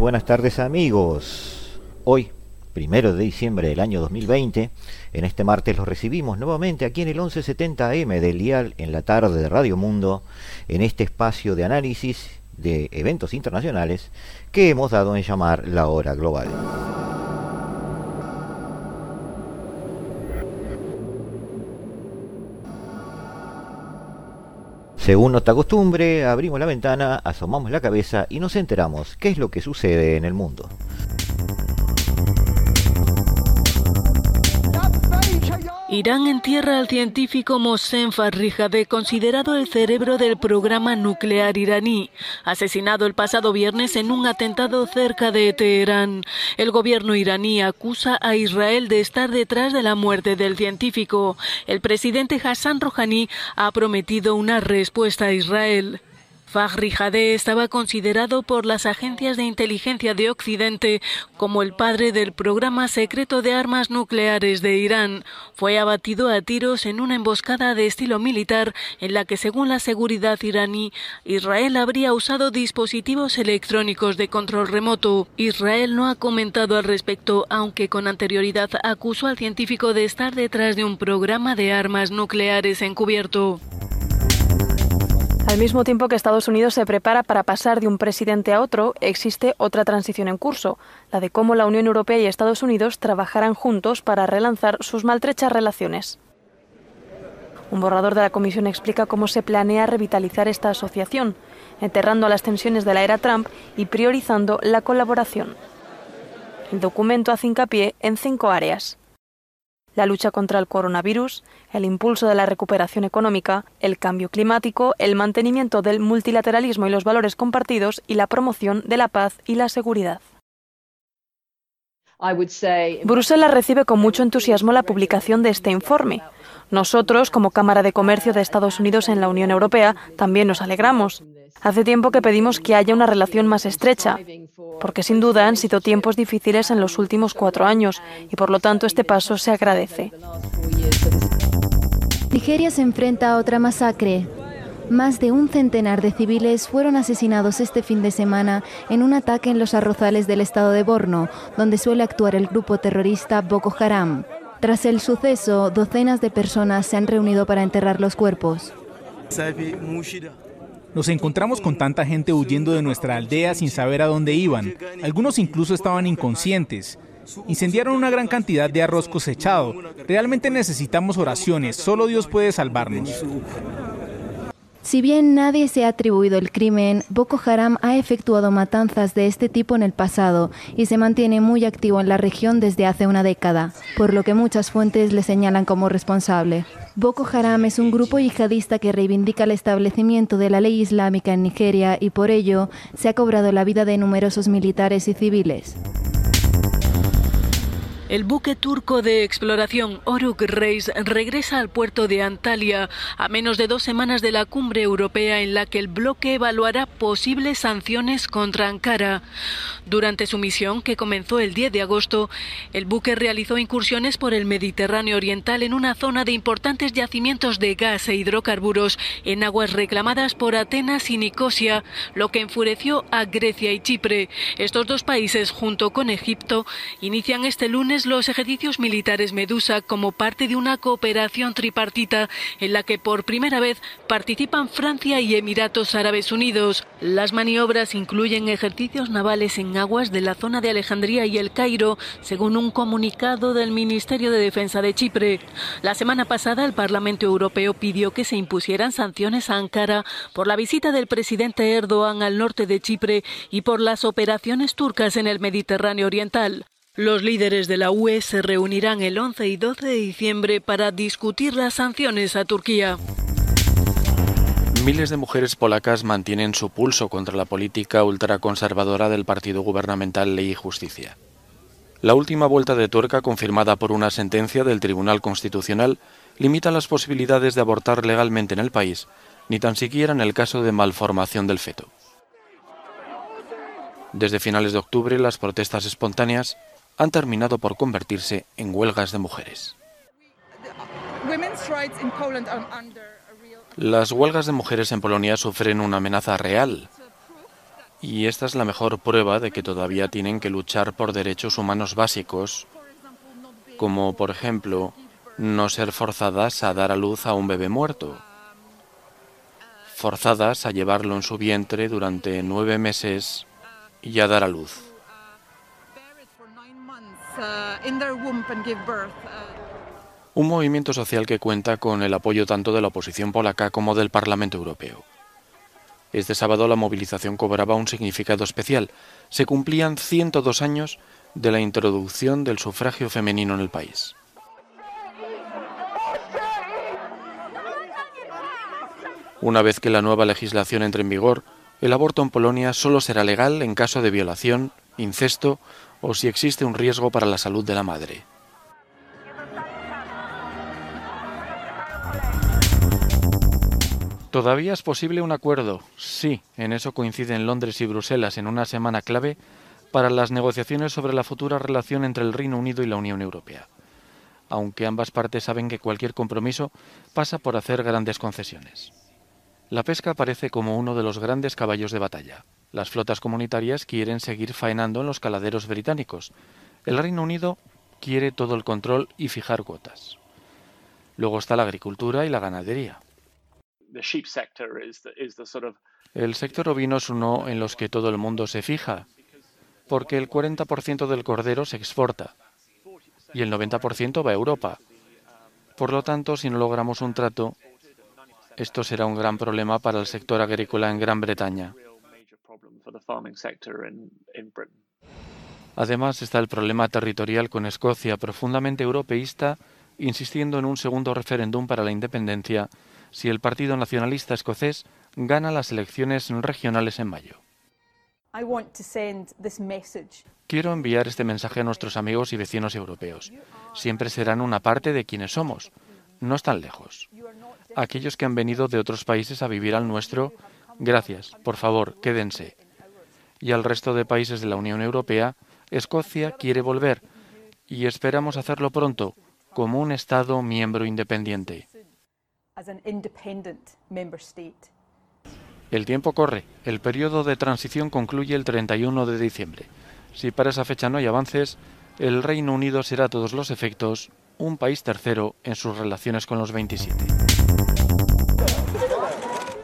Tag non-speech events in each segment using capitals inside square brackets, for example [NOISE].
buenas tardes amigos. Hoy, primero de diciembre del año 2020, en este martes los recibimos nuevamente aquí en el 1170M del Dial en la tarde de Radio Mundo, en este espacio de análisis de eventos internacionales que hemos dado en llamar la hora global. Según nuestra costumbre, abrimos la ventana, asomamos la cabeza y nos enteramos qué es lo que sucede en el mundo. Irán entierra al científico Mohsen Farizadeh, considerado el cerebro del programa nuclear iraní, asesinado el pasado viernes en un atentado cerca de Teherán. El gobierno iraní acusa a Israel de estar detrás de la muerte del científico. El presidente Hassan Rouhani ha prometido una respuesta a Israel. Faghri estaba considerado por las agencias de inteligencia de Occidente como el padre del programa secreto de armas nucleares de Irán. Fue abatido a tiros en una emboscada de estilo militar en la que, según la seguridad iraní, Israel habría usado dispositivos electrónicos de control remoto. Israel no ha comentado al respecto, aunque con anterioridad acusó al científico de estar detrás de un programa de armas nucleares encubierto. Al mismo tiempo que Estados Unidos se prepara para pasar de un presidente a otro, existe otra transición en curso, la de cómo la Unión Europea y Estados Unidos trabajarán juntos para relanzar sus maltrechas relaciones. Un borrador de la Comisión explica cómo se planea revitalizar esta asociación, enterrando las tensiones de la era Trump y priorizando la colaboración. El documento hace hincapié en cinco áreas la lucha contra el coronavirus, el impulso de la recuperación económica, el cambio climático, el mantenimiento del multilateralismo y los valores compartidos y la promoción de la paz y la seguridad. Bruselas recibe con mucho entusiasmo la publicación de este informe. Nosotros, como Cámara de Comercio de Estados Unidos en la Unión Europea, también nos alegramos. Hace tiempo que pedimos que haya una relación más estrecha, porque sin duda han sido tiempos difíciles en los últimos cuatro años y por lo tanto este paso se agradece. Nigeria se enfrenta a otra masacre. Más de un centenar de civiles fueron asesinados este fin de semana en un ataque en los arrozales del estado de Borno, donde suele actuar el grupo terrorista Boko Haram. Tras el suceso, docenas de personas se han reunido para enterrar los cuerpos. Nos encontramos con tanta gente huyendo de nuestra aldea sin saber a dónde iban. Algunos incluso estaban inconscientes. Incendiaron una gran cantidad de arroz cosechado. Realmente necesitamos oraciones. Solo Dios puede salvarnos. Si bien nadie se ha atribuido el crimen, Boko Haram ha efectuado matanzas de este tipo en el pasado y se mantiene muy activo en la región desde hace una década, por lo que muchas fuentes le señalan como responsable. Boko Haram es un grupo yihadista que reivindica el establecimiento de la ley islámica en Nigeria y por ello se ha cobrado la vida de numerosos militares y civiles. El buque turco de exploración Oruk Reis regresa al puerto de Antalya a menos de dos semanas de la cumbre europea en la que el bloque evaluará posibles sanciones contra Ankara. Durante su misión, que comenzó el 10 de agosto, el buque realizó incursiones por el Mediterráneo Oriental en una zona de importantes yacimientos de gas e hidrocarburos en aguas reclamadas por Atenas y Nicosia, lo que enfureció a Grecia y Chipre. Estos dos países, junto con Egipto, inician este lunes los ejercicios militares Medusa como parte de una cooperación tripartita en la que por primera vez participan Francia y Emiratos Árabes Unidos. Las maniobras incluyen ejercicios navales en aguas de la zona de Alejandría y el Cairo, según un comunicado del Ministerio de Defensa de Chipre. La semana pasada el Parlamento Europeo pidió que se impusieran sanciones a Ankara por la visita del presidente Erdogan al norte de Chipre y por las operaciones turcas en el Mediterráneo Oriental. Los líderes de la UE se reunirán el 11 y 12 de diciembre para discutir las sanciones a Turquía. Miles de mujeres polacas mantienen su pulso contra la política ultraconservadora del partido gubernamental Ley y Justicia. La última vuelta de tuerca confirmada por una sentencia del Tribunal Constitucional limita las posibilidades de abortar legalmente en el país, ni tan siquiera en el caso de malformación del feto. Desde finales de octubre las protestas espontáneas han terminado por convertirse en huelgas de mujeres. Las huelgas de mujeres en Polonia sufren una amenaza real. Y esta es la mejor prueba de que todavía tienen que luchar por derechos humanos básicos, como por ejemplo no ser forzadas a dar a luz a un bebé muerto, forzadas a llevarlo en su vientre durante nueve meses y a dar a luz. Un movimiento social que cuenta con el apoyo tanto de la oposición polaca como del Parlamento Europeo. Este sábado la movilización cobraba un significado especial. Se cumplían 102 años de la introducción del sufragio femenino en el país. Una vez que la nueva legislación entre en vigor, el aborto en Polonia solo será legal en caso de violación, incesto o si existe un riesgo para la salud de la madre. ¿Todavía es posible un acuerdo? Sí, en eso coinciden Londres y Bruselas en una semana clave para las negociaciones sobre la futura relación entre el Reino Unido y la Unión Europea, aunque ambas partes saben que cualquier compromiso pasa por hacer grandes concesiones. La pesca parece como uno de los grandes caballos de batalla. Las flotas comunitarias quieren seguir faenando en los caladeros británicos. El Reino Unido quiere todo el control y fijar cuotas. Luego está la agricultura y la ganadería. El sector ovino es uno en los que todo el mundo se fija, porque el 40% del cordero se exporta y el 90% va a Europa. Por lo tanto, si no logramos un trato, esto será un gran problema para el sector agrícola en Gran Bretaña. Además está el problema territorial con Escocia, profundamente europeísta, insistiendo en un segundo referéndum para la independencia si el Partido Nacionalista Escocés gana las elecciones regionales en mayo. Quiero enviar este mensaje a nuestros amigos y vecinos europeos. Siempre serán una parte de quienes somos. No están lejos. Aquellos que han venido de otros países a vivir al nuestro, gracias, por favor, quédense. Y al resto de países de la Unión Europea, Escocia quiere volver y esperamos hacerlo pronto como un Estado miembro independiente. El tiempo corre. El periodo de transición concluye el 31 de diciembre. Si para esa fecha no hay avances, el Reino Unido será a todos los efectos un país tercero en sus relaciones con los 27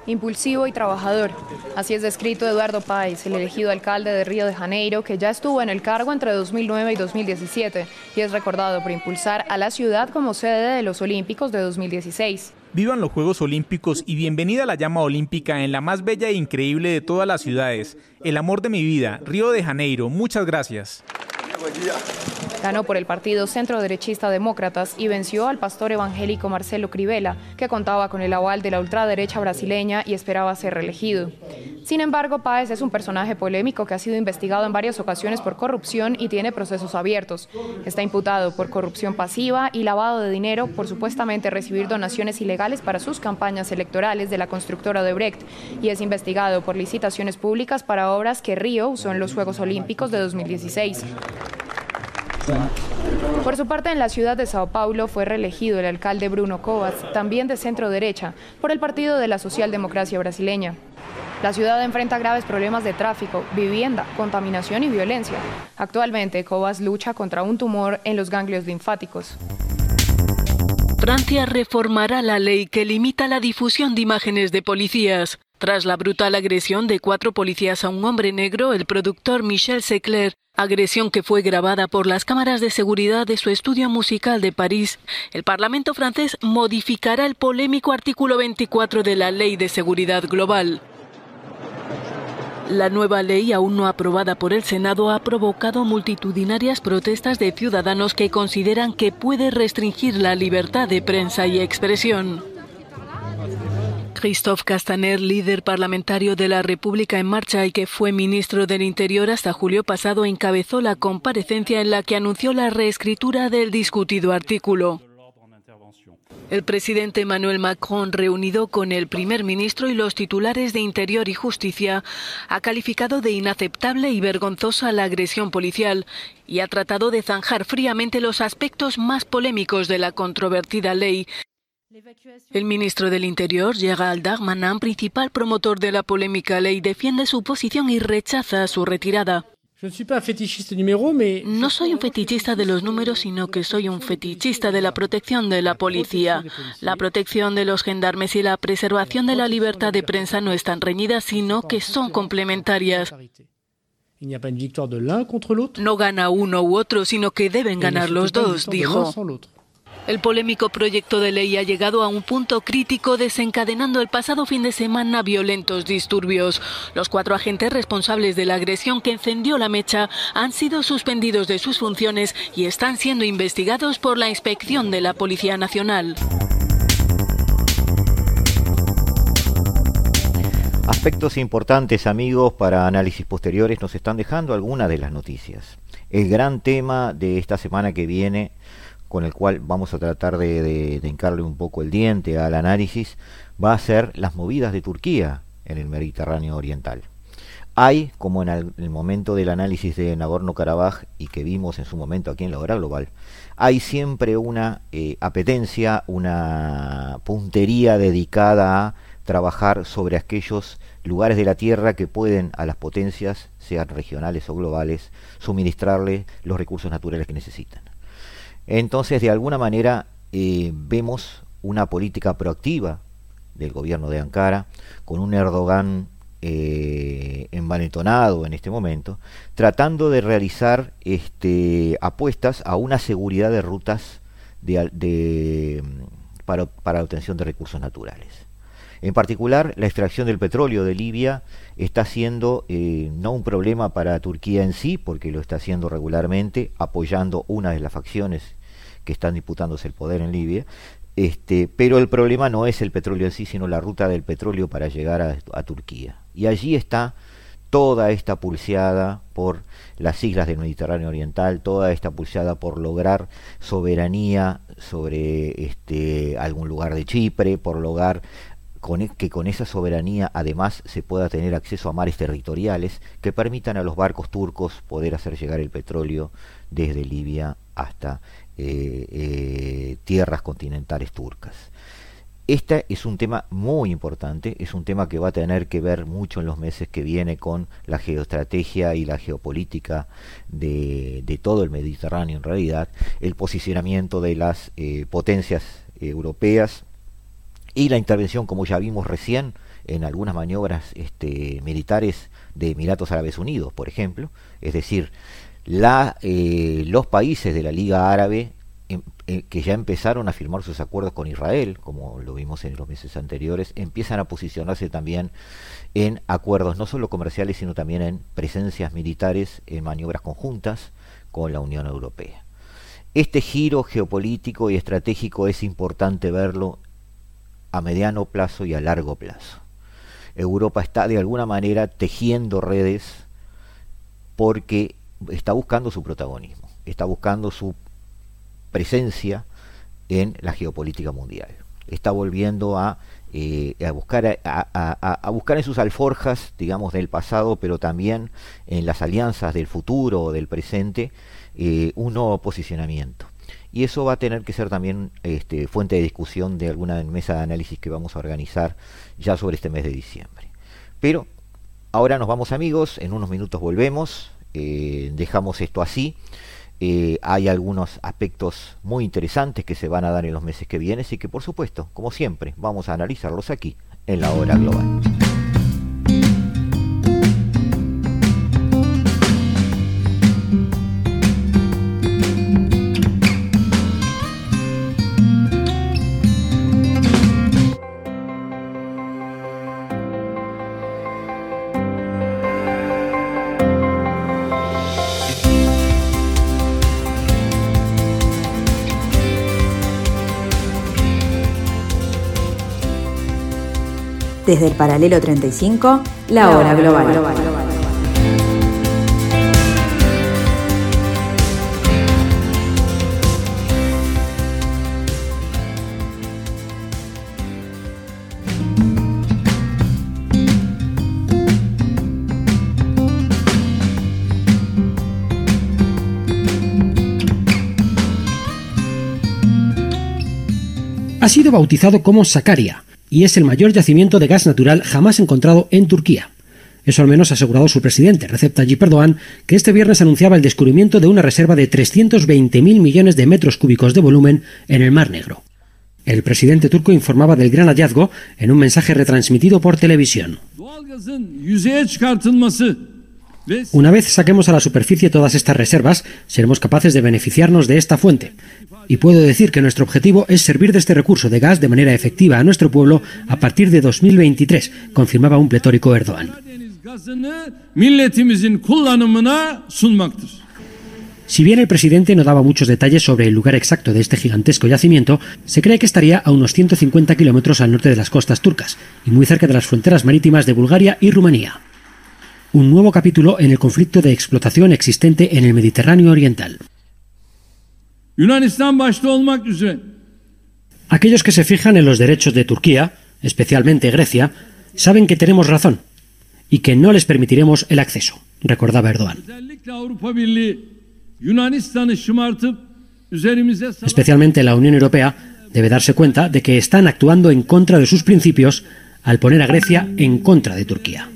impulsivo y trabajador. Así es descrito Eduardo Páez, el elegido alcalde de Río de Janeiro, que ya estuvo en el cargo entre 2009 y 2017 y es recordado por impulsar a la ciudad como sede de los Olímpicos de 2016. Vivan los Juegos Olímpicos y bienvenida a la llama olímpica en la más bella e increíble de todas las ciudades. El amor de mi vida, Río de Janeiro. Muchas gracias. Ganó por el partido centro derechista Demócratas y venció al pastor evangélico Marcelo Crivella, que contaba con el aval de la ultraderecha brasileña y esperaba ser reelegido. Sin embargo, Páez es un personaje polémico que ha sido investigado en varias ocasiones por corrupción y tiene procesos abiertos. Está imputado por corrupción pasiva y lavado de dinero por supuestamente recibir donaciones ilegales para sus campañas electorales de la constructora de Brecht y es investigado por licitaciones públicas para obras que Río usó en los Juegos Olímpicos de 2016. Por su parte, en la ciudad de Sao Paulo fue reelegido el alcalde Bruno Covas, también de centro derecha, por el Partido de la Socialdemocracia Brasileña. La ciudad enfrenta graves problemas de tráfico, vivienda, contaminación y violencia. Actualmente, Covas lucha contra un tumor en los ganglios linfáticos. Francia reformará la ley que limita la difusión de imágenes de policías. Tras la brutal agresión de cuatro policías a un hombre negro, el productor Michel Secler agresión que fue grabada por las cámaras de seguridad de su estudio musical de París, el Parlamento francés modificará el polémico artículo 24 de la Ley de Seguridad Global. La nueva ley, aún no aprobada por el Senado, ha provocado multitudinarias protestas de ciudadanos que consideran que puede restringir la libertad de prensa y expresión. Christophe Castaner, líder parlamentario de la República en Marcha y que fue ministro del Interior hasta julio pasado, encabezó la comparecencia en la que anunció la reescritura del discutido artículo. El presidente Emmanuel Macron, reunido con el primer ministro y los titulares de Interior y Justicia, ha calificado de inaceptable y vergonzosa la agresión policial y ha tratado de zanjar fríamente los aspectos más polémicos de la controvertida ley. El ministro del Interior, Gérald Darmanin, principal promotor de la polémica ley, defiende su posición y rechaza su retirada. No soy un fetichista de los números, sino que soy un fetichista de la protección de la policía. La protección de los gendarmes y la preservación de la libertad de prensa no están reñidas, sino que son complementarias. No gana uno u otro, sino que deben ganar los dos, dijo. El polémico proyecto de ley ha llegado a un punto crítico desencadenando el pasado fin de semana violentos disturbios. Los cuatro agentes responsables de la agresión que encendió la mecha han sido suspendidos de sus funciones y están siendo investigados por la inspección de la Policía Nacional. Aspectos importantes, amigos, para análisis posteriores nos están dejando algunas de las noticias. El gran tema de esta semana que viene con el cual vamos a tratar de, de, un poco el diente al análisis, va a ser las movidas de Turquía en el Mediterráneo Oriental. Hay, como en el, momento del análisis de Nagorno-Karabaj y que vimos en su momento aquí en la hora global, hay siempre una eh, apetencia, una puntería dedicada a trabajar sobre aquellos lugares de la Tierra que pueden a las potencias, sean regionales o globales, suministrarle los recursos naturales que necesitan. Entonces, de alguna manera, eh, vemos una política proactiva del gobierno de Ankara, con un Erdogan eh, en este momento, tratando de realizar este, apuestas a una seguridad de rutas de, para, la obtención de recursos naturales. En particular, la extracción del petróleo de Libia está siendo eh, no un problema para Turquía en sí, porque lo está haciendo regularmente, apoyando una de las facciones que están disputándose el poder en Libia. Este, pero el problema no es el petróleo en sí, sino la ruta del petróleo para llegar a, Turquía. Y allí está toda esta pulseada por las islas del Mediterráneo Oriental, toda esta pulseada por lograr soberanía sobre este, algún lugar de Chipre, por lograr e, que con esa soberanía además se pueda tener acceso a mares territoriales que permitan a los barcos turcos poder hacer llegar el petróleo desde Libia hasta eh, eh, tierras continentales turcas. Este es un tema muy importante, es un tema que va a tener que ver mucho en los meses que viene con la geoestrategia y la geopolítica de, todo el Mediterráneo en realidad, el posicionamiento de las eh, potencias europeas y la intervención, como ya vimos recién, en algunas maniobras este, militares de Emiratos Árabes Unidos, por ejemplo, es decir, la, eh, los países de la Liga Árabe em, eh, que ya empezaron a firmar sus acuerdos con Israel, como lo vimos en los meses anteriores, empiezan a posicionarse también en acuerdos no solo comerciales, sino también en presencias militares en maniobras conjuntas con la Unión Europea. Este giro geopolítico y estratégico es importante verlo a mediano plazo y a largo plazo. Europa está de alguna manera tejiendo redes porque está buscando su protagonismo, está buscando su presencia en la geopolítica mundial. Está volviendo a, eh, buscar, a, buscar en sus alforjas, digamos, del pasado, pero también en las alianzas del futuro o del presente, eh, un nuevo posicionamiento. Y eso va a tener que ser también este, fuente de discusión de alguna mesa de análisis que vamos a organizar ya sobre este mes de diciembre. Pero ahora nos vamos amigos, en unos minutos volvemos. Eh, dejamos esto así. Eh, hay algunos aspectos muy interesantes que se van a dar en los meses que vienen y que por supuesto, como siempre, vamos a analizarlos aquí en la hora global. Desde el paralelo 35, la hora global. ha sido bautizado como Sakarya y es el mayor yacimiento de gas natural jamás encontrado en Turquía. Eso al menos ha asegurado su presidente, Recep Tayyip Erdogan, que este viernes anunciaba el descubrimiento de una reserva de 320.000 millones de metros cúbicos de volumen en el Mar Negro. El presidente turco informaba del gran hallazgo en un mensaje retransmitido por televisión. Una vez saquemos a la superficie todas estas reservas, seremos capaces de beneficiarnos de esta fuente. Y puedo decir que nuestro objetivo es servir de este recurso de gas de manera efectiva a nuestro pueblo a partir de 2023, confirmaba un pletórico Erdogan. Si bien el presidente no daba muchos detalles sobre el lugar exacto de este gigantesco yacimiento, se cree que estaría a unos 150 kilómetros al norte de las costas turcas y muy cerca de las fronteras marítimas de Bulgaria y Rumanía un nuevo capítulo en el conflicto de explotación existente en el Mediterráneo Oriental. Aquellos que se fijan en los derechos de Turquía, especialmente Grecia, saben que tenemos razón y que no les permitiremos el acceso, recordaba Erdogan. Especialmente la Unión Europea debe darse cuenta de que están actuando en contra de sus principios al poner a Grecia en contra de Turquía.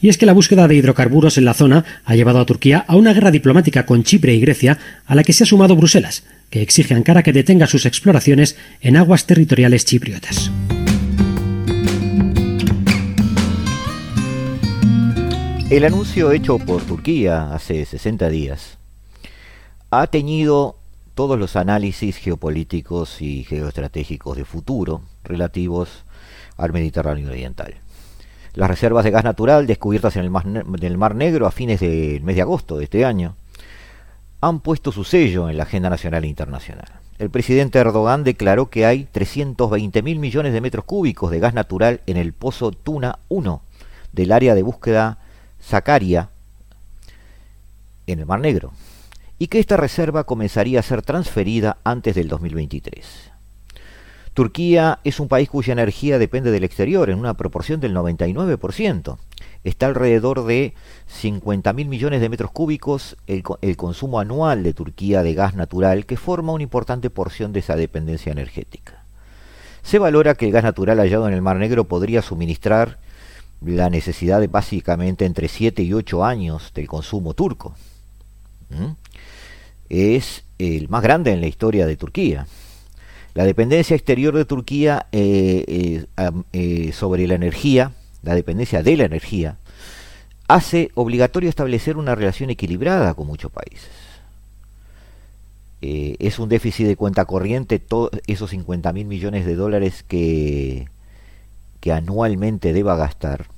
Y es que la búsqueda de hidrocarburos en la zona ha llevado a Turquía a una guerra diplomática con Chipre y Grecia, a la que se ha sumado Bruselas, que exige a Ankara que detenga sus exploraciones en aguas territoriales chipriotas. El anuncio hecho por Turquía hace 60 días ha tenido todos los análisis geopolíticos y geoestratégicos de futuro relativos al Mediterráneo Oriental. Las reservas de gas natural descubiertas en el Mar, Negro a fines del mes de agosto de este año han puesto su sello en la agenda nacional e internacional. El presidente Erdogan declaró que hay 320 mil millones de metros cúbicos de gas natural en el pozo Tuna 1 del área de búsqueda Sakarya en el Mar Negro y que esta reserva comenzaría a ser transferida antes del 2023. Turquía es un país cuya energía depende del exterior en una proporción del 99%. Está alrededor de 50.000 millones de metros cúbicos el, consumo anual de Turquía de gas natural, que forma una importante porción de esa dependencia energética. Se valora que el gas natural hallado en el Mar Negro podría suministrar la necesidad de básicamente entre 7 y 8 años del consumo turco. Es el más grande en la historia de Turquía. La dependencia exterior de Turquía eh, eh, eh, sobre la energía, la dependencia de la energía, hace obligatorio establecer una relación equilibrada con muchos países. es un déficit de cuenta corriente, todos esos 50 mil millones de dólares que, que anualmente deba gastar.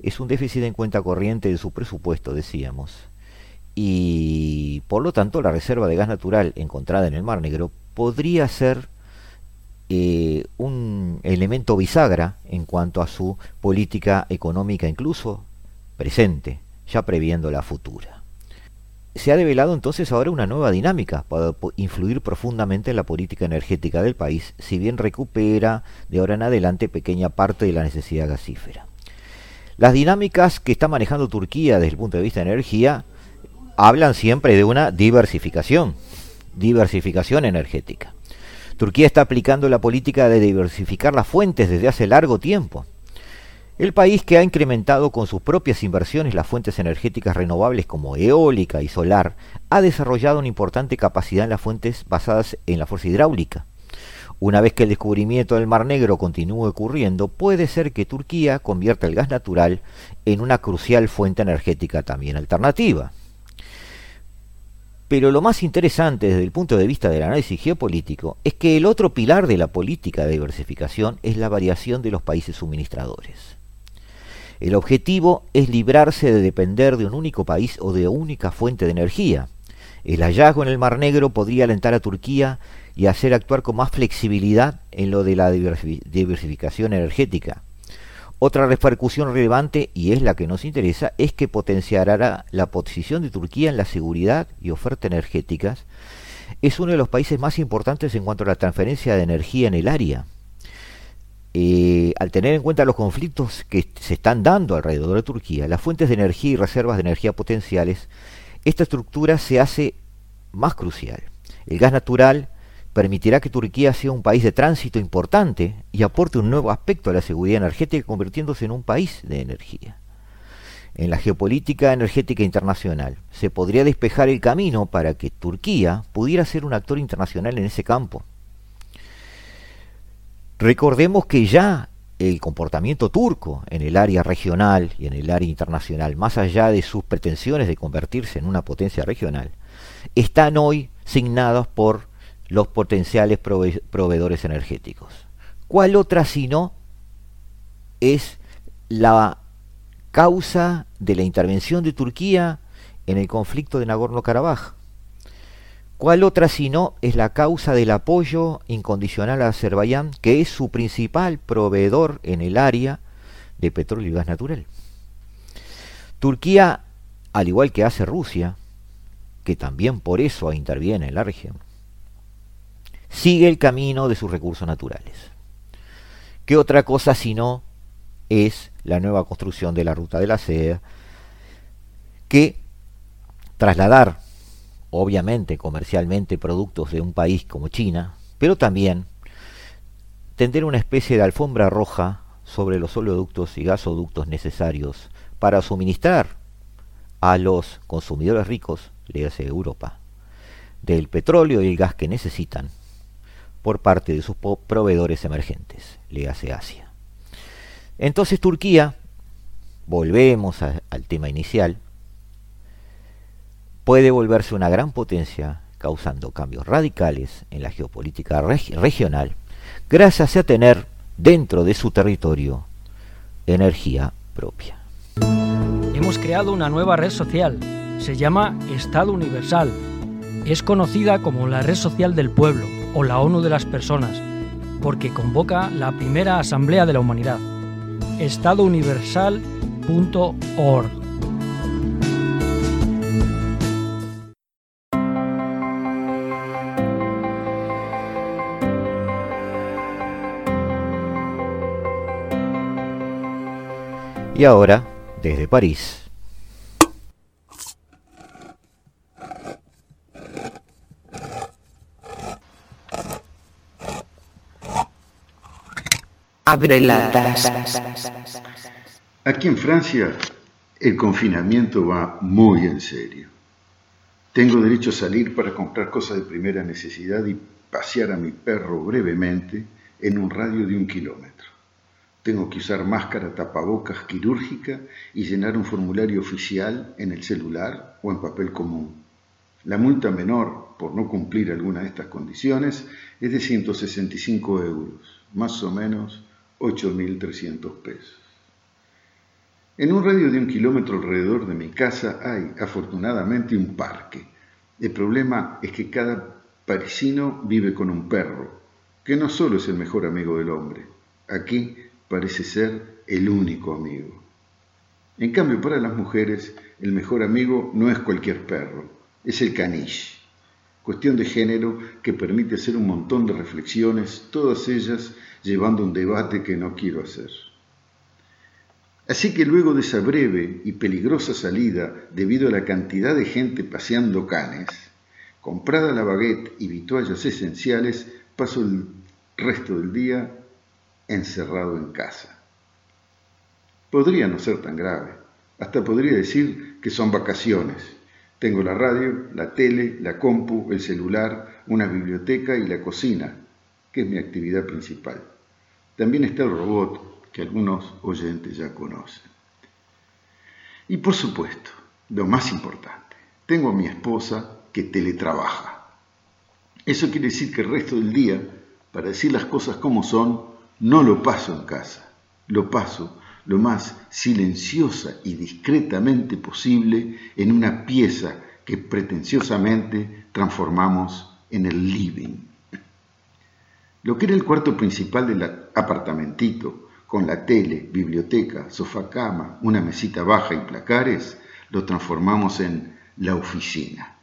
Es un déficit en cuenta corriente de su presupuesto, decíamos. Y por lo tanto, la reserva de gas natural encontrada en el Mar Negro podría ser eh, un elemento bisagra en cuanto a su política económica incluso presente, ya previendo la futura. Se ha develado entonces ahora una nueva dinámica para influir profundamente en la política energética del país, si bien recupera de ahora en adelante pequeña parte de la necesidad gasífera. Las dinámicas que está manejando Turquía desde el punto de vista de energía hablan siempre de una diversificación, diversificación energética. Turquía está aplicando la política de diversificar las fuentes desde hace largo tiempo. El país que ha incrementado con sus propias inversiones las fuentes energéticas renovables como eólica y solar, ha desarrollado una importante capacidad en las fuentes basadas en la fuerza hidráulica. Una vez que el descubrimiento del Mar Negro continúe ocurriendo, puede ser que Turquía convierta el gas natural en una crucial fuente energética también alternativa. Pero lo más interesante desde el punto de vista del análisis geopolítico es que el otro pilar de la política de diversificación es la variación de los países suministradores. El objetivo es librarse de depender de un único país o de única fuente de energía. El hallazgo en el Mar Negro podría alentar a Turquía y hacer actuar con más flexibilidad en lo de la diversificación energética. Otra repercusión relevante, y es la que nos interesa, es que potenciará la posición de Turquía en la seguridad y oferta energéticas. Es uno de los países más importantes en cuanto a la transferencia de energía en el área. Eh, al tener en cuenta los conflictos que se están dando alrededor de Turquía, las fuentes de energía y reservas de energía potenciales, esta estructura se hace más crucial. El gas natural permitirá que Turquía sea un país de tránsito importante y aporte un nuevo aspecto a la seguridad energética convirtiéndose en un país de energía. En la geopolítica energética internacional se podría despejar el camino para que Turquía pudiera ser un actor internacional en ese campo. Recordemos que ya el comportamiento turco en el área regional y en el área internacional, más allá de sus pretensiones de convertirse en una potencia regional, están hoy signados por los potenciales proveedores energéticos. ¿Cuál otra sino es la causa de la intervención de Turquía en el conflicto de Nagorno-Karabaj? ¿Cuál otra sino es la causa del apoyo incondicional a Azerbaiyán, que es su principal proveedor en el área de petróleo y gas natural? Turquía, al igual que hace Rusia, que también por eso interviene en la región, sigue el camino de sus recursos naturales. ¿Qué otra cosa sino es la nueva construcción de la ruta de la seda, que trasladar obviamente comercialmente productos de un país como China, pero también tender una especie de alfombra roja sobre los oleoductos y gasoductos necesarios para suministrar a los consumidores ricos, le hace Europa, del petróleo y el gas que necesitan por parte de sus proveedores emergentes, le hace Asia. Entonces Turquía, volvemos al tema inicial, puede volverse una gran potencia causando cambios radicales en la geopolítica regional gracias a tener dentro de su territorio energía propia. Hemos creado una nueva red social, se llama Estado Universal. Es conocida como la red social del pueblo o la ONU de las personas, porque convoca la primera Asamblea de la Humanidad. estadouniversal.org Y ahora, desde París. Abre la Aquí en Francia el confinamiento va muy en serio. Tengo derecho a salir para comprar cosas de primera necesidad y pasear a mi perro brevemente en un radio de un kilómetro. Tengo que usar máscara tapabocas quirúrgica y llenar un formulario oficial en el celular o en papel común. La multa menor por no cumplir alguna de estas condiciones es de 165 euros, más o menos 8.300 pesos. En un radio de un kilómetro alrededor de mi casa hay, afortunadamente, un parque. El problema es que cada parisino vive con un perro, que no solo es el mejor amigo del hombre. Aquí parece ser el único amigo. En cambio, para las mujeres, el mejor amigo no es cualquier perro, es el caniche, cuestión de género que permite hacer un montón de reflexiones, todas ellas llevando un debate que no quiero hacer. Así que luego de esa breve y peligrosa salida, debido a la cantidad de gente paseando canes, comprada la baguette y vituallas esenciales, paso el resto del día encerrado en casa. Podría no ser tan grave, hasta podría decir que son vacaciones. Tengo la radio, la tele, la compu, el celular, una biblioteca y la cocina, que es mi actividad principal. También está el robot, que algunos oyentes ya conocen. Y por supuesto, lo más importante, tengo a mi esposa que teletrabaja. Eso quiere decir que el resto del día, para decir las cosas como son, no lo paso en casa, lo paso lo más silenciosa y discretamente posible en una pieza que pretenciosamente transformamos en el living. Lo que era el cuarto principal del apartamentito, con la tele, biblioteca, sofá cama, una mesita baja y placares, lo transformamos en la oficina.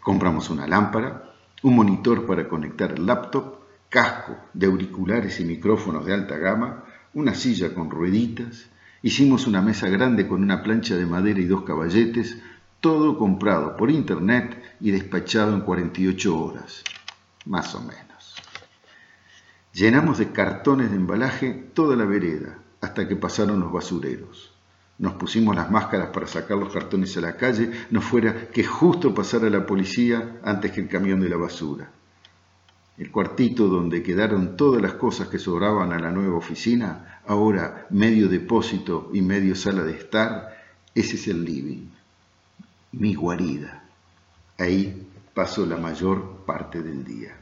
Compramos una lámpara, un monitor para conectar el laptop, casco de auriculares y micrófonos de alta gama, una silla con rueditas, hicimos una mesa grande con una plancha de madera y dos caballetes, todo comprado por internet y despachado en 48 horas, más o menos. Llenamos de cartones de embalaje toda la vereda hasta que pasaron los basureros. Nos pusimos las máscaras para sacar los cartones a la calle, no fuera que justo pasara la policía antes que el camión de la basura. El cuartito donde quedaron todas las cosas que sobraban a la nueva oficina, ahora medio depósito y medio sala de estar, ese es el living, mi guarida. Ahí paso la mayor parte del día.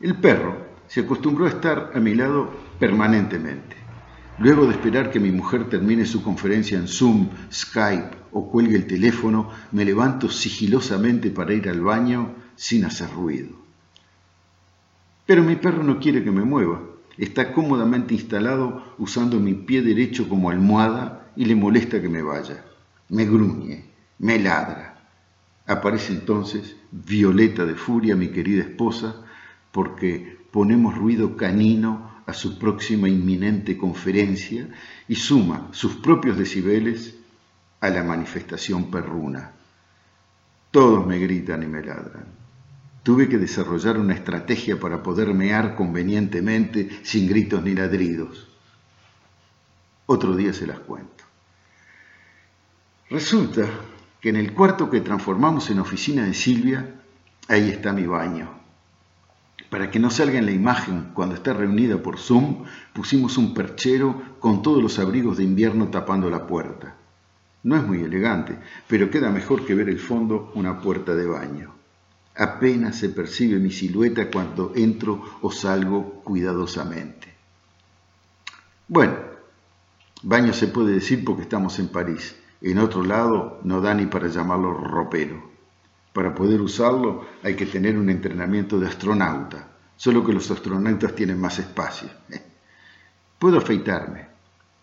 El perro se acostumbró a estar a mi lado permanentemente. Luego de esperar que mi mujer termine su conferencia en Zoom, Skype o cuelgue el teléfono, me levanto sigilosamente para ir al baño sin hacer ruido. Pero mi perro no quiere que me mueva. Está cómodamente instalado usando mi pie derecho como almohada y le molesta que me vaya. Me gruñe, me ladra. Aparece entonces, violeta de furia, mi querida esposa, porque ponemos ruido canino a su próxima inminente conferencia y suma sus propios decibeles a la manifestación perruna. Todos me gritan y me ladran. Tuve que desarrollar una estrategia para poder mear convenientemente sin gritos ni ladridos. Otro día se las cuento. Resulta que en el cuarto que transformamos en oficina de Silvia, ahí está mi baño para que no salga en la imagen cuando está reunida por Zoom, pusimos un perchero con todos los abrigos de invierno tapando la puerta. No es muy elegante, pero queda mejor que ver el fondo una puerta de baño. Apenas se percibe mi silueta cuando entro o salgo cuidadosamente. Bueno, baño se puede decir porque estamos en París. En otro lado no da ni para llamarlo ropero. Para poder usarlo hay que tener un entrenamiento de astronauta, solo que los astronautas tienen más espacio. [LAUGHS] Puedo afeitarme,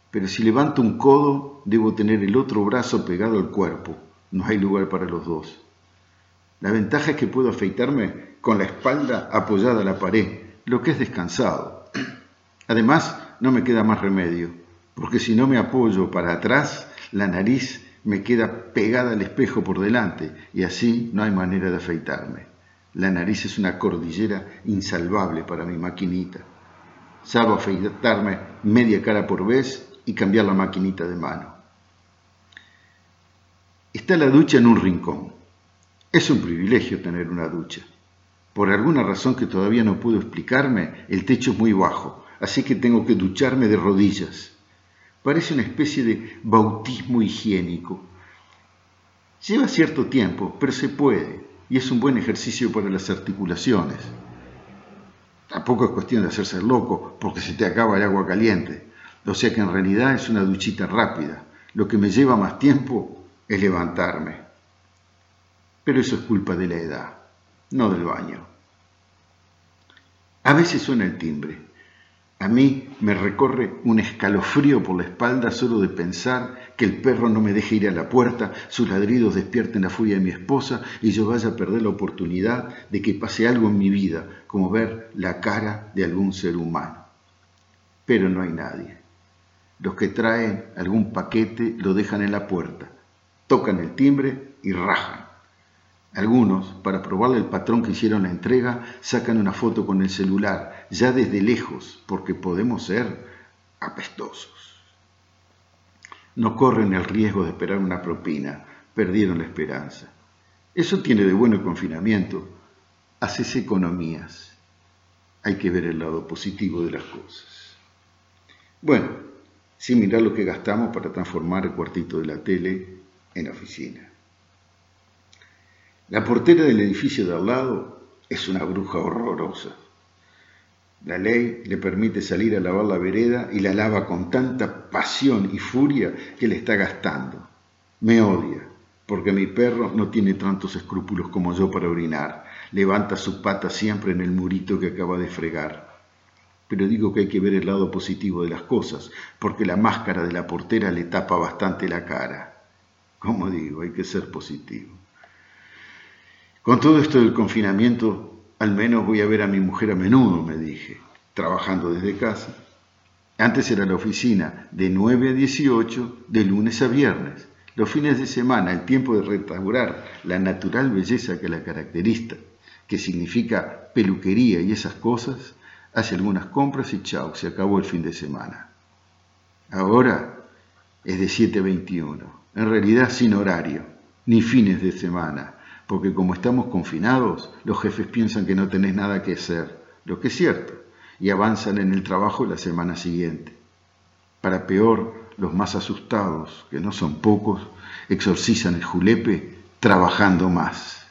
pero si levanto un codo debo tener el otro brazo pegado al cuerpo. No hay lugar para los dos. La ventaja es que puedo afeitarme con la espalda apoyada a la pared, lo que es descansado. [CLEARS THROAT] Además, no me queda más remedio, porque si no me apoyo para atrás, la nariz me queda pegada al espejo por delante y así no hay manera de afeitarme. La nariz es una cordillera insalvable para mi maquinita. Salgo afeitarme media cara por vez y cambiar la maquinita de mano. Está la ducha en un rincón. Es un privilegio tener una ducha. Por alguna razón que todavía no puedo explicarme, el techo es muy bajo, así que tengo que ducharme de rodillas. Parece una especie de bautismo higiénico. Lleva cierto tiempo, pero se puede, y es un buen ejercicio para las articulaciones. Tampoco es cuestión de hacerse loco porque se te acaba el agua caliente. O sea que en realidad es una duchita rápida. Lo que me lleva más tiempo es levantarme. Pero eso es culpa de la edad, no del baño. A veces suena el timbre. A mí me recorre un escalofrío por la espalda solo de pensar que el perro no me deje ir a la puerta, sus ladridos despierten la furia de mi esposa y yo vaya a perder la oportunidad de que pase algo en mi vida, como ver la cara de algún ser humano. Pero no hay nadie. Los que traen algún paquete lo dejan en la puerta, tocan el timbre y rajan. Algunos, para probarle el patrón que hicieron la entrega, sacan una foto con el celular, ya desde lejos, porque podemos ser apestosos. No corren el riesgo de esperar una propina, perdieron la esperanza. Eso tiene de bueno el confinamiento. Haces economías. Hay que ver el lado positivo de las cosas. Bueno, sin mirar lo que gastamos para transformar el cuartito de la tele en oficina. La portera del edificio de al lado es una bruja horrorosa. La ley le permite salir a lavar la vereda y la lava con tanta pasión y furia que le está gastando. Me odia, porque mi perro no tiene tantos escrúpulos como yo para orinar. Levanta su pata siempre en el murito que acaba de fregar. Pero digo que hay que ver el lado positivo de las cosas, porque la máscara de la portera le tapa bastante la cara. Como digo, hay que ser positivo. Con todo esto del confinamiento, al menos voy a ver a mi mujer a menudo, me dije, trabajando desde casa. Antes era la oficina de 9 a 18, de lunes a viernes. Los fines de semana, el tiempo de restaurar la natural belleza que la caracteriza, que significa peluquería y esas cosas, hace algunas compras y chao, se acabó el fin de semana. Ahora es de 7 a 21, en realidad sin horario, ni fines de semana, porque como estamos confinados, los jefes piensan que no tenés nada que hacer, lo que es cierto, y avanzan en el trabajo la semana siguiente. Para peor, los más asustados, que no son pocos, exorcizan el julepe trabajando más.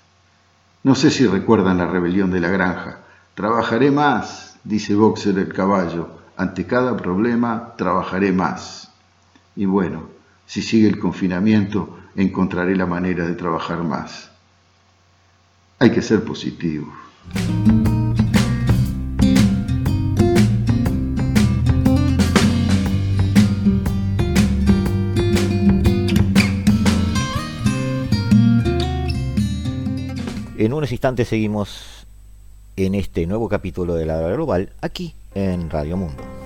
No sé si recuerdan la rebelión de la granja. Trabajaré más, dice Boxer el caballo. Ante cada problema trabajaré más. Y bueno, si sigue el confinamiento, encontraré la manera de trabajar más. Hay que ser positivo. En unos instantes seguimos en este nuevo capítulo de la global aquí en Radio Mundo.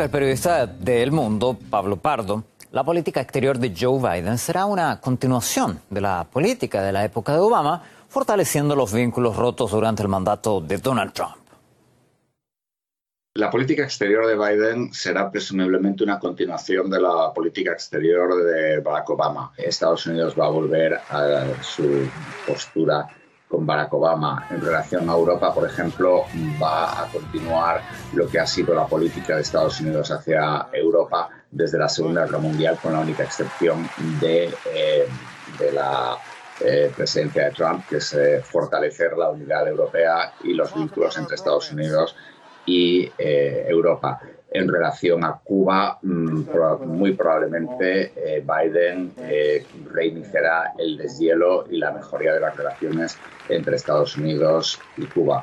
El periodista de El Mundo, Pablo Pardo, la política exterior de Joe Biden será una continuación de la política de la época de Obama, fortaleciendo los vínculos rotos durante el mandato de Donald Trump. La política exterior de Biden será presumiblemente una continuación de la política exterior de Barack Obama. Estados Unidos va a volver a su postura con Barack Obama en relación a Europa, por ejemplo, va a continuar lo que ha sido la política de Estados Unidos hacia Europa desde la Segunda Guerra Mundial, con la única excepción de, eh, la eh, presidencia de Trump, que es eh, fortalecer la unidad europea y los vínculos entre Estados Unidos y Europa en relación a Cuba, mm, muy probablemente eh, Biden eh, reiniciará el deshielo y la mejoría de las relaciones entre Estados Unidos y Cuba.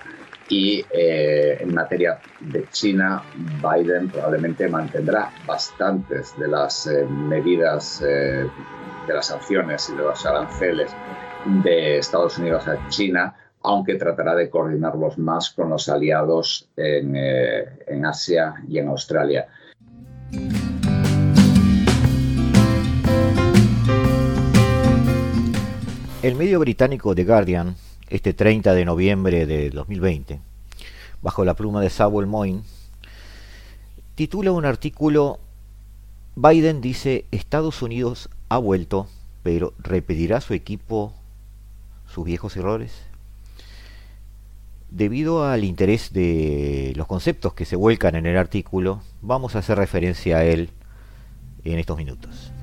Y eh, en materia de China, Biden probablemente mantendrá bastantes de las medidas de las sanciones y de los aranceles de Estados Unidos a China, aunque tratará de coordinarlos más con los aliados en, eh, Asia y en Australia. El medio británico The Guardian, este 30 de noviembre de 2020, bajo la pluma de Samuel Moyne, titula un artículo Biden dice Estados Unidos ha vuelto, pero ¿repetirá su equipo sus viejos errores? Debido al interés de los conceptos que se vuelcan en el artículo, vamos a hacer referencia a él en estos minutos.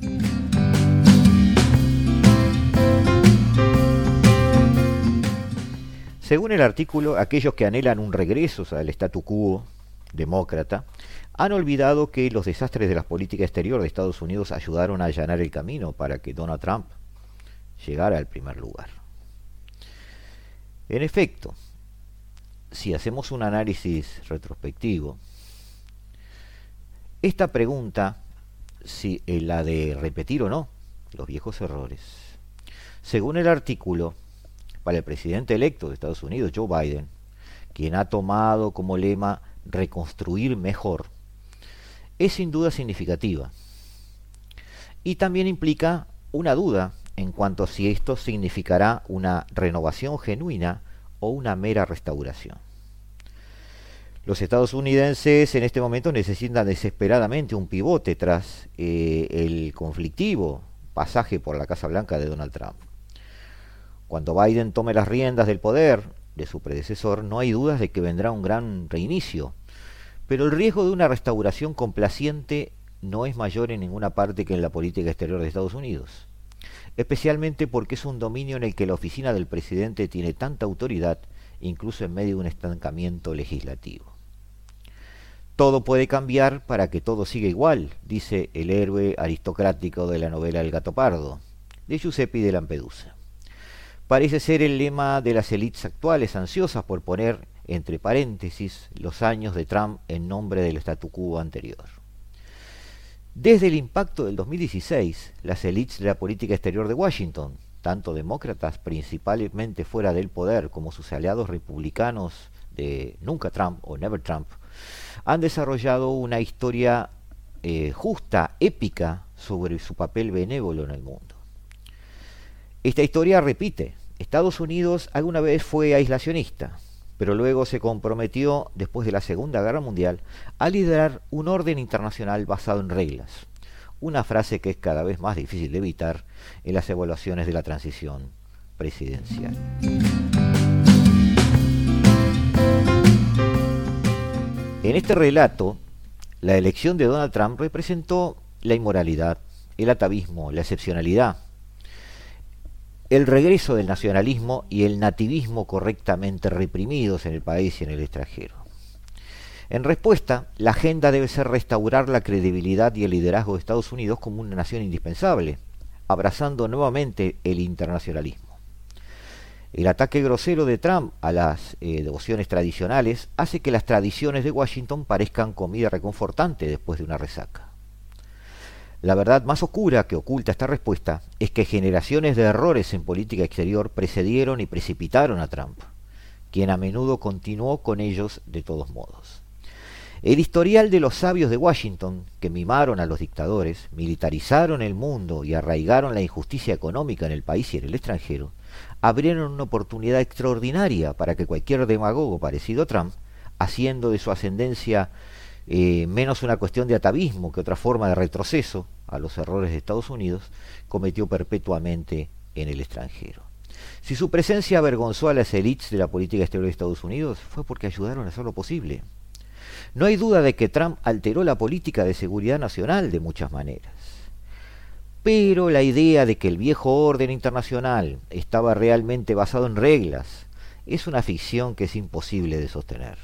Según el artículo, aquellos que anhelan un regreso al statu quo demócrata han olvidado que los desastres de la política exterior de Estados Unidos ayudaron a allanar el camino para que Donald Trump llegara al primer lugar. En efecto, si hacemos un análisis retrospectivo, esta pregunta, si es la de repetir o no los viejos errores, según el artículo, para el presidente electo de Estados Unidos, Joe Biden, quien ha tomado como lema reconstruir mejor, es sin duda significativa. Y también implica una duda en cuanto a si esto significará una renovación genuina o una mera restauración. Los estadounidenses en este momento necesitan desesperadamente un pivote tras eh, el conflictivo pasaje por la Casa Blanca de Donald Trump. Cuando Biden tome las riendas del poder de su predecesor, no hay dudas de que vendrá un gran reinicio, pero el riesgo de una restauración complaciente no es mayor en ninguna parte que en la política exterior de Estados Unidos, especialmente porque es un dominio en el que la oficina del presidente tiene tanta autoridad, incluso en medio de un estancamiento legislativo. Todo puede cambiar para que todo siga igual, dice el héroe aristocrático de la novela El gato pardo, de Giuseppe de Lampedusa. Parece ser el lema de las élites actuales ansiosas por poner entre paréntesis los años de Trump en nombre del statu quo anterior. Desde el impacto del 2016, las élites de la política exterior de Washington, tanto demócratas principalmente fuera del poder como sus aliados republicanos de Nunca Trump o Never Trump, han desarrollado una historia eh, justa, épica, sobre su papel benévolo en el mundo. Esta historia repite. Estados Unidos alguna vez fue aislacionista, pero luego se comprometió, después de la Segunda Guerra Mundial, a liderar un orden internacional basado en reglas. Una frase que es cada vez más difícil de evitar en las evaluaciones de la transición presidencial. En este relato, la elección de Donald Trump representó la inmoralidad, el atavismo, la excepcionalidad, el regreso del nacionalismo y el nativismo correctamente reprimidos en el país y en el extranjero. En respuesta, la agenda debe ser restaurar la credibilidad y el liderazgo de Estados Unidos como una nación indispensable, abrazando nuevamente el internacionalismo. El ataque grosero de Trump a las eh, devociones tradicionales hace que las tradiciones de Washington parezcan comida reconfortante después de una resaca. La verdad más oscura que oculta esta respuesta es que generaciones de errores en política exterior precedieron y precipitaron a Trump, quien a menudo continuó con ellos de todos modos. El historial de los sabios de Washington, que mimaron a los dictadores, militarizaron el mundo y arraigaron la injusticia económica en el país y en el extranjero, abrieron una oportunidad extraordinaria para que cualquier demagogo parecido a Trump, haciendo de su ascendencia eh, menos una cuestión de atavismo que otra forma de retroceso a los errores de Estados Unidos, cometió perpetuamente en el extranjero. Si su presencia avergonzó a las élites de la política exterior de Estados Unidos, fue porque ayudaron a hacer lo posible. No hay duda de que Trump alteró la política de seguridad nacional de muchas maneras. Pero la idea de que el viejo orden internacional estaba realmente basado en reglas es una ficción que es imposible de sostener,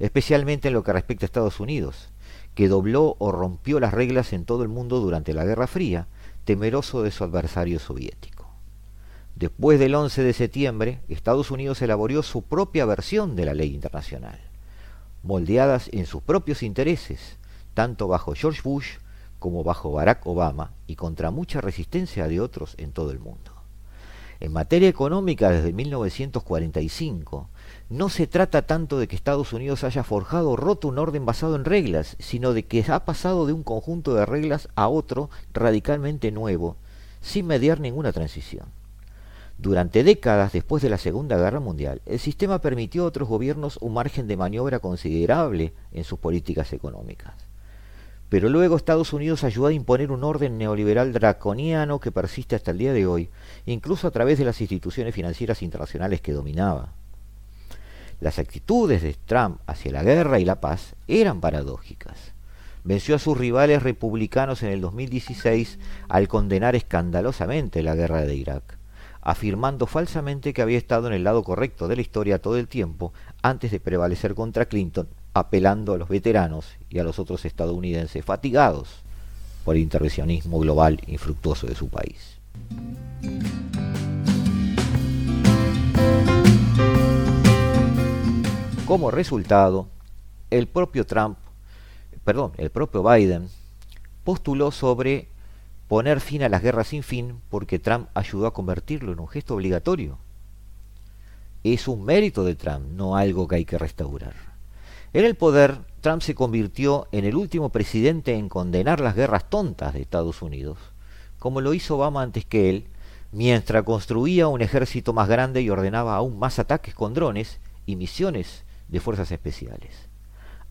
especialmente en lo que respecta a Estados Unidos, que dobló o rompió las reglas en todo el mundo durante la Guerra Fría, temeroso de su adversario soviético. Después del 11 de septiembre, Estados Unidos elaboró su propia versión de la ley internacional, moldeadas en sus propios intereses, tanto bajo George Bush como bajo Barack Obama y contra mucha resistencia de otros en todo el mundo. En materia económica, desde 1945, no se trata tanto de que Estados Unidos haya forjado o roto un orden basado en reglas, sino de que ha pasado de un conjunto de reglas a otro radicalmente nuevo, sin mediar ninguna transición. Durante décadas después de la Segunda Guerra Mundial, el sistema permitió a otros gobiernos un margen de maniobra considerable en sus políticas económicas. Pero luego Estados Unidos ayudó a imponer un orden neoliberal draconiano que persiste hasta el día de hoy, incluso a través de las instituciones financieras internacionales que dominaba. Las actitudes de Trump hacia la guerra y la paz eran paradójicas. Venció a sus rivales republicanos en el 2016 al condenar escandalosamente la guerra de Irak, afirmando falsamente que había estado en el lado correcto de la historia todo el tiempo antes de prevalecer contra Clinton apelando a los veteranos y a los otros estadounidenses fatigados por el intervencionismo global infructuoso de su país. Como resultado, el propio Trump, perdón, el propio Biden postuló sobre poner fin a las guerras sin fin porque Trump ayudó a convertirlo en un gesto obligatorio. Es un mérito de Trump, no algo que hay que restaurar. En el poder, Trump se convirtió en el último presidente en condenar las guerras tontas de Estados Unidos, como lo hizo Obama antes que él, mientras construía un ejército más grande y ordenaba aún más ataques con drones y misiones de fuerzas especiales.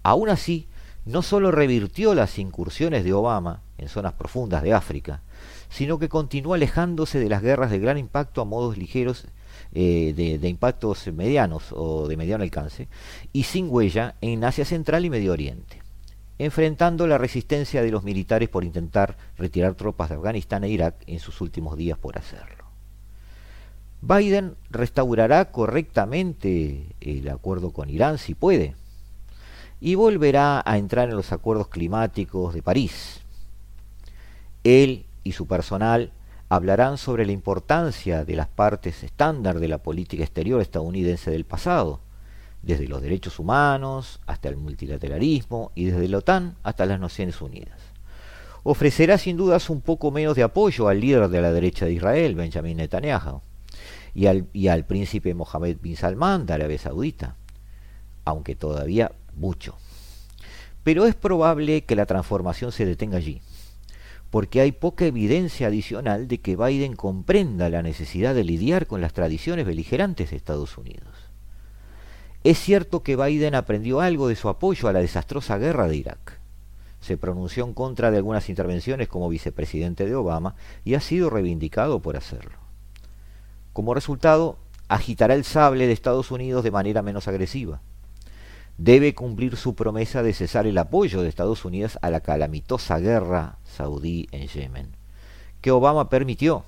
Aún así, no solo revirtió las incursiones de Obama en zonas profundas de África, sino que continuó alejándose de las guerras de gran impacto a modos ligeros eh, de, de, impactos medianos o de mediano alcance y sin huella en Asia Central y Medio Oriente, enfrentando la resistencia de los militares por intentar retirar tropas de Afganistán e Irak en sus últimos días por hacerlo. Biden restaurará correctamente el acuerdo con Irán si puede y volverá a entrar en los acuerdos climáticos de París. Él y su personal hablarán sobre la importancia de las partes estándar de la política exterior estadounidense del pasado, desde los derechos humanos hasta el multilateralismo y desde la OTAN hasta las Naciones Unidas. Ofrecerá sin dudas un poco menos de apoyo al líder de la derecha de Israel, Benjamin Netanyahu, y al, y al príncipe Mohammed bin Salman de Arabia Saudita, aunque todavía mucho. Pero es probable que la transformación se detenga allí porque hay poca evidencia adicional de que Biden comprenda la necesidad de lidiar con las tradiciones beligerantes de Estados Unidos. Es cierto que Biden aprendió algo de su apoyo a la desastrosa guerra de Irak. Se pronunció en contra de algunas intervenciones como vicepresidente de Obama y ha sido reivindicado por hacerlo. Como resultado, agitará el sable de Estados Unidos de manera menos agresiva debe cumplir su promesa de cesar el apoyo de Estados Unidos a la calamitosa guerra saudí en Yemen, que Obama permitió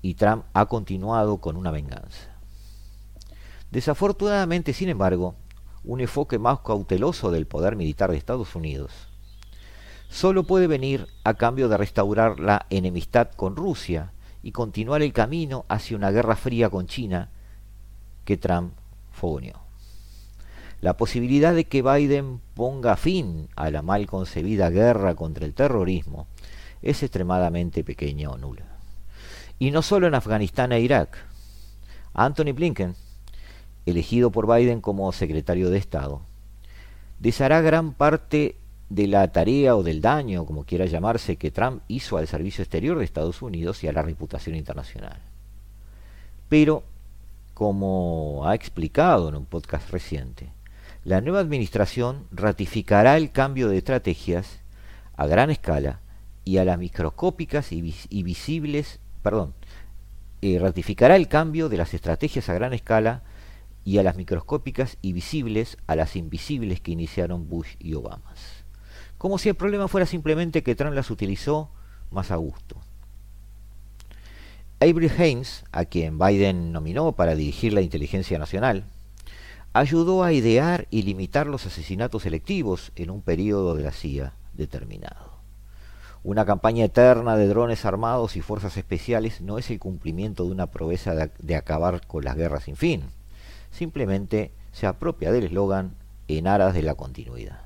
y Trump ha continuado con una venganza. Desafortunadamente, sin embargo, un enfoque más cauteloso del poder militar de Estados Unidos solo puede venir a cambio de restaurar la enemistad con Rusia y continuar el camino hacia una guerra fría con China que Trump fogoneó. La posibilidad de que Biden ponga fin a la mal concebida guerra contra el terrorismo es extremadamente pequeña o nula. Y no solo en Afganistán e Irak. Anthony Blinken, elegido por Biden como secretario de Estado, deshará gran parte de la tarea o del daño, como quiera llamarse, que Trump hizo al servicio exterior de Estados Unidos y a la reputación internacional. Pero, como ha explicado en un podcast reciente, la nueva administración ratificará el cambio de estrategias a gran escala y a las microscópicas y, visibles, perdón, eh, ratificará el cambio de las estrategias a gran escala y a las microscópicas y visibles a las invisibles que iniciaron Bush y Obama. Como si el problema fuera simplemente que Trump las utilizó más a gusto. Avery Haynes, a quien Biden nominó para dirigir la inteligencia nacional, ayudó a idear y limitar los asesinatos selectivos en un periodo de la CIA determinado. Una campaña eterna de drones armados y fuerzas especiales no es el cumplimiento de una proeza de, acabar con las guerras sin fin. Simplemente se apropia del eslogan en aras de la continuidad.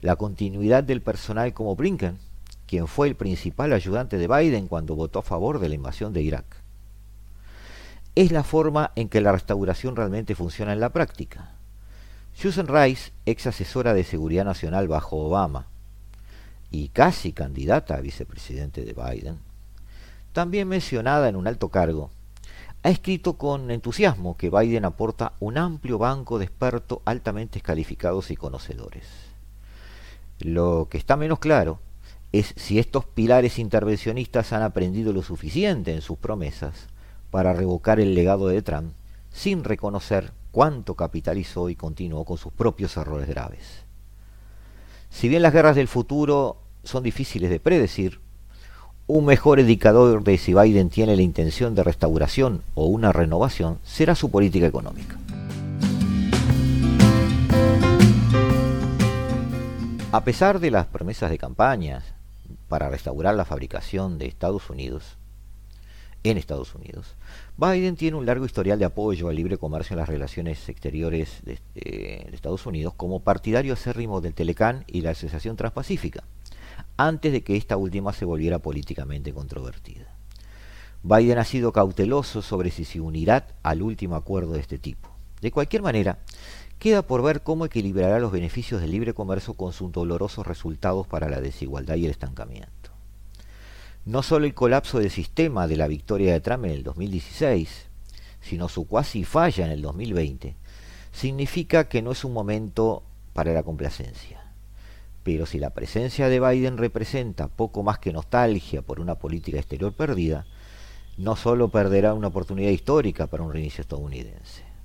La continuidad del personal como Blinken, quien fue el principal ayudante de Biden cuando votó a favor de la invasión de Irak es la forma en que la restauración realmente funciona en la práctica. Susan Rice, ex asesora de Seguridad Nacional bajo Obama y casi candidata a vicepresidente de Biden, también mencionada en un alto cargo, ha escrito con entusiasmo que Biden aporta un amplio banco de expertos altamente calificados y conocedores. Lo que está menos claro es si estos pilares intervencionistas han aprendido lo suficiente en sus promesas para revocar el legado de Trump sin reconocer cuánto capitalizó y continuó con sus propios errores graves. Si bien las guerras del futuro son difíciles de predecir, un mejor indicador de si Biden tiene la intención de restauración o una renovación será su política económica. A pesar de las promesas de campañas para restaurar la fabricación de Estados Unidos, en Estados Unidos. Biden tiene un largo historial de apoyo al libre comercio en las relaciones exteriores de, Estados Unidos como partidario acérrimo del Telecán y la Asociación Transpacífica, antes de que esta última se volviera políticamente controvertida. Biden ha sido cauteloso sobre si se unirá al último acuerdo de este tipo. De cualquier manera, queda por ver cómo equilibrará los beneficios del libre comercio con sus dolorosos resultados para la desigualdad y el estancamiento. No solo el colapso del sistema de la victoria de Trump en el 2016, sino su cuasi falla en el 2020, significa que no es un momento para la complacencia. Pero si la presencia de Biden representa poco más que nostalgia por una política exterior perdida, no solo perderá una oportunidad histórica para un reinicio estadounidense.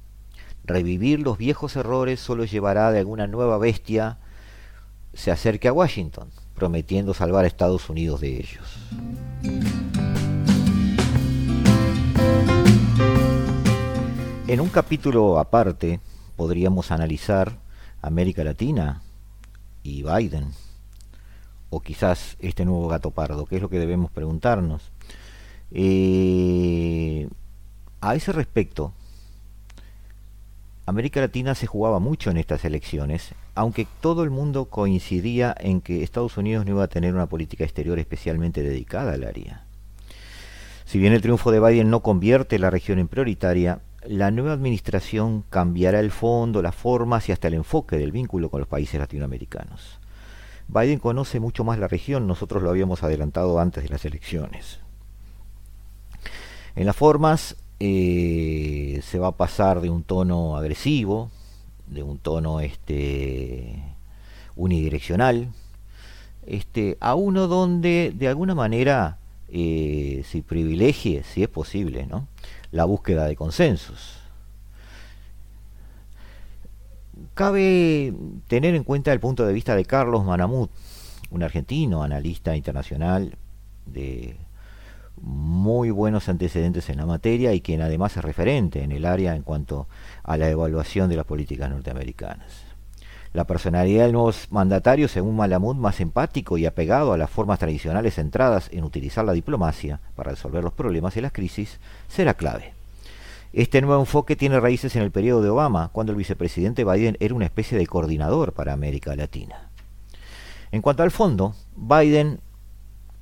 Revivir los viejos errores solo llevará de alguna nueva bestia se acerque a Washington, prometiendo salvar a Estados Unidos de ellos. En un capítulo aparte podríamos analizar América Latina y Biden, o quizás este nuevo gato pardo, que es lo que debemos preguntarnos. Eh, a ese respecto, América Latina se jugaba mucho en estas elecciones, aunque todo el mundo coincidía en que Estados Unidos no iba a tener una política exterior especialmente dedicada al área. Si bien el triunfo de Biden no convierte la región en prioritaria, la nueva administración cambiará el fondo, las formas y hasta el enfoque del vínculo con los países latinoamericanos. Biden conoce mucho más la región, nosotros lo habíamos adelantado antes de las elecciones. En las formas eh, se va a pasar de un tono agresivo, de un tono este, unidireccional, este, a uno donde de alguna manera eh, se privilegie, si es posible, ¿no? la búsqueda de consensos. Cabe tener en cuenta el punto de vista de Carlos Manamut, un argentino, analista internacional de muy buenos antecedentes en la materia y quien además es referente en el área en cuanto a la evaluación de las políticas norteamericanas. La personalidad del nuevo mandatario, según Malamud, más empático y apegado a las formas tradicionales centradas en utilizar la diplomacia para resolver los problemas y las crisis, será clave. Este nuevo enfoque tiene raíces en el periodo de Obama, cuando el vicepresidente Biden era una especie de coordinador para América Latina. En cuanto al fondo, Biden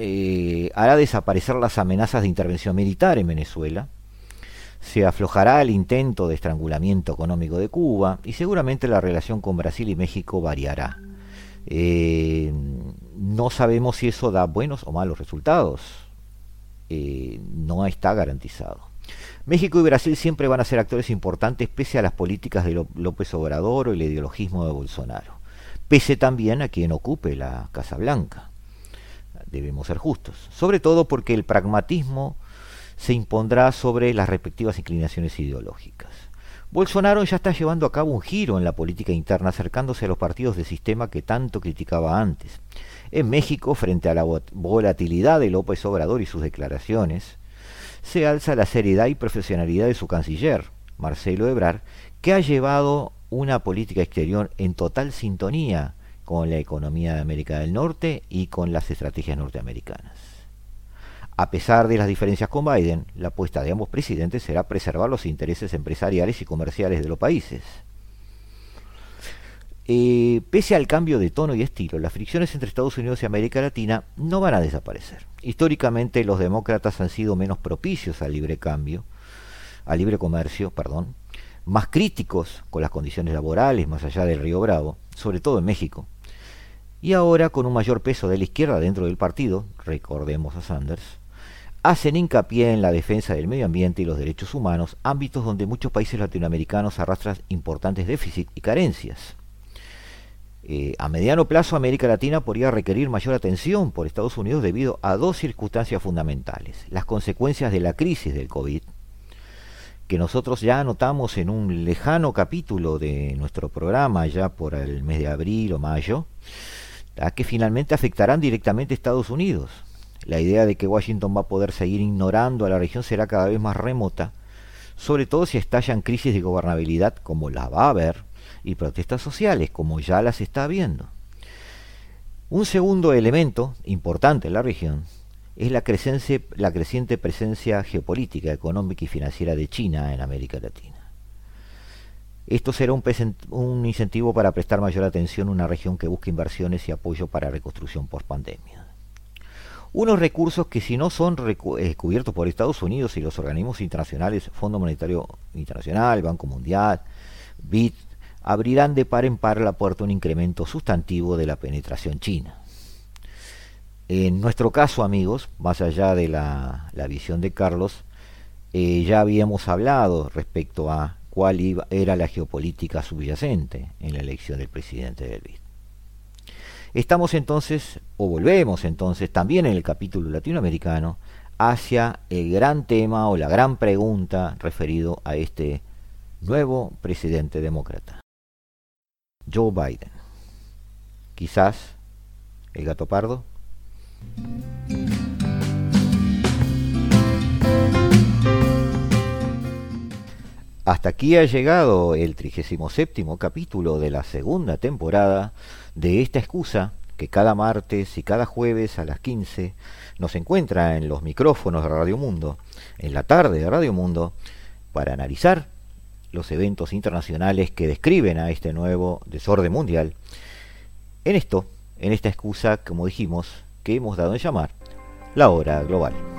eh, hará desaparecer las amenazas de intervención militar en Venezuela, se aflojará el intento de estrangulamiento económico de Cuba y seguramente la relación con Brasil y México variará. Eh, no sabemos si eso da buenos o malos resultados. Eh, no está garantizado. México y Brasil siempre van a ser actores importantes pese a las políticas de López Obrador o el ideologismo de Bolsonaro. Pese también a quien ocupe la Casa Blanca. Debemos ser justos. Sobre todo porque el pragmatismo se impondrá sobre las respectivas inclinaciones ideológicas. Bolsonaro ya está llevando a cabo un giro en la política interna acercándose a los partidos de sistema que tanto criticaba antes. En México, frente a la volatilidad de López Obrador y sus declaraciones, se alza la seriedad y profesionalidad de su canciller, Marcelo Ebrard, que ha llevado una política exterior en total sintonía con la economía de América del Norte y con las estrategias norteamericanas. A pesar de las diferencias con Biden, la apuesta de ambos presidentes será preservar los intereses empresariales y comerciales de los países. Eh, pese al cambio de tono y estilo, las fricciones entre Estados Unidos y América Latina no van a desaparecer. Históricamente los demócratas han sido menos propicios al libre cambio, al libre comercio, perdón, más críticos con las condiciones laborales más allá del Río Bravo, sobre todo en México. Y ahora con un mayor peso de la izquierda dentro del partido, recordemos a Sanders, hacen hincapié en la defensa del medio ambiente y los derechos humanos, ámbitos donde muchos países latinoamericanos arrastran importantes déficits y carencias. Eh, a mediano plazo, América Latina podría requerir mayor atención por Estados Unidos debido a dos circunstancias fundamentales. Las consecuencias de la crisis del COVID, que nosotros ya anotamos en un lejano capítulo de nuestro programa, ya por el mes de abril o mayo, que finalmente afectarán directamente a Estados Unidos. La idea de que Washington va a poder seguir ignorando a la región será cada vez más remota, sobre todo si estallan crisis de gobernabilidad como la va a haber y protestas sociales como ya las está habiendo. Un segundo elemento importante en la región es la creciente presencia geopolítica, económica y financiera de China en América Latina. Esto será un, incentivo para prestar mayor atención a una región que busca inversiones y apoyo para reconstrucción post pandemia unos recursos que si no son eh, cubiertos por Estados Unidos y los organismos internacionales, Fondo Monetario Internacional, Banco Mundial, BID, abrirán de par en par la puerta a un incremento sustantivo de la penetración china. En nuestro caso, amigos, más allá de la, visión de Carlos, eh, ya habíamos hablado respecto a cuál iba, era la geopolítica subyacente en la elección del presidente del BID. Estamos entonces, o volvemos entonces, también en el capítulo latinoamericano, hacia el gran tema o la gran pregunta referido a este nuevo presidente demócrata, Joe Biden. Quizás el gato pardo. Hasta aquí ha llegado el 37 capítulo de la segunda temporada de esta excusa que cada martes y cada jueves a las 15 nos encuentra en los micrófonos de Radio Mundo, en la tarde de Radio Mundo, para analizar los eventos internacionales que describen a este nuevo desorden mundial. En esto, en esta excusa, como dijimos, que hemos dado en llamar la hora global.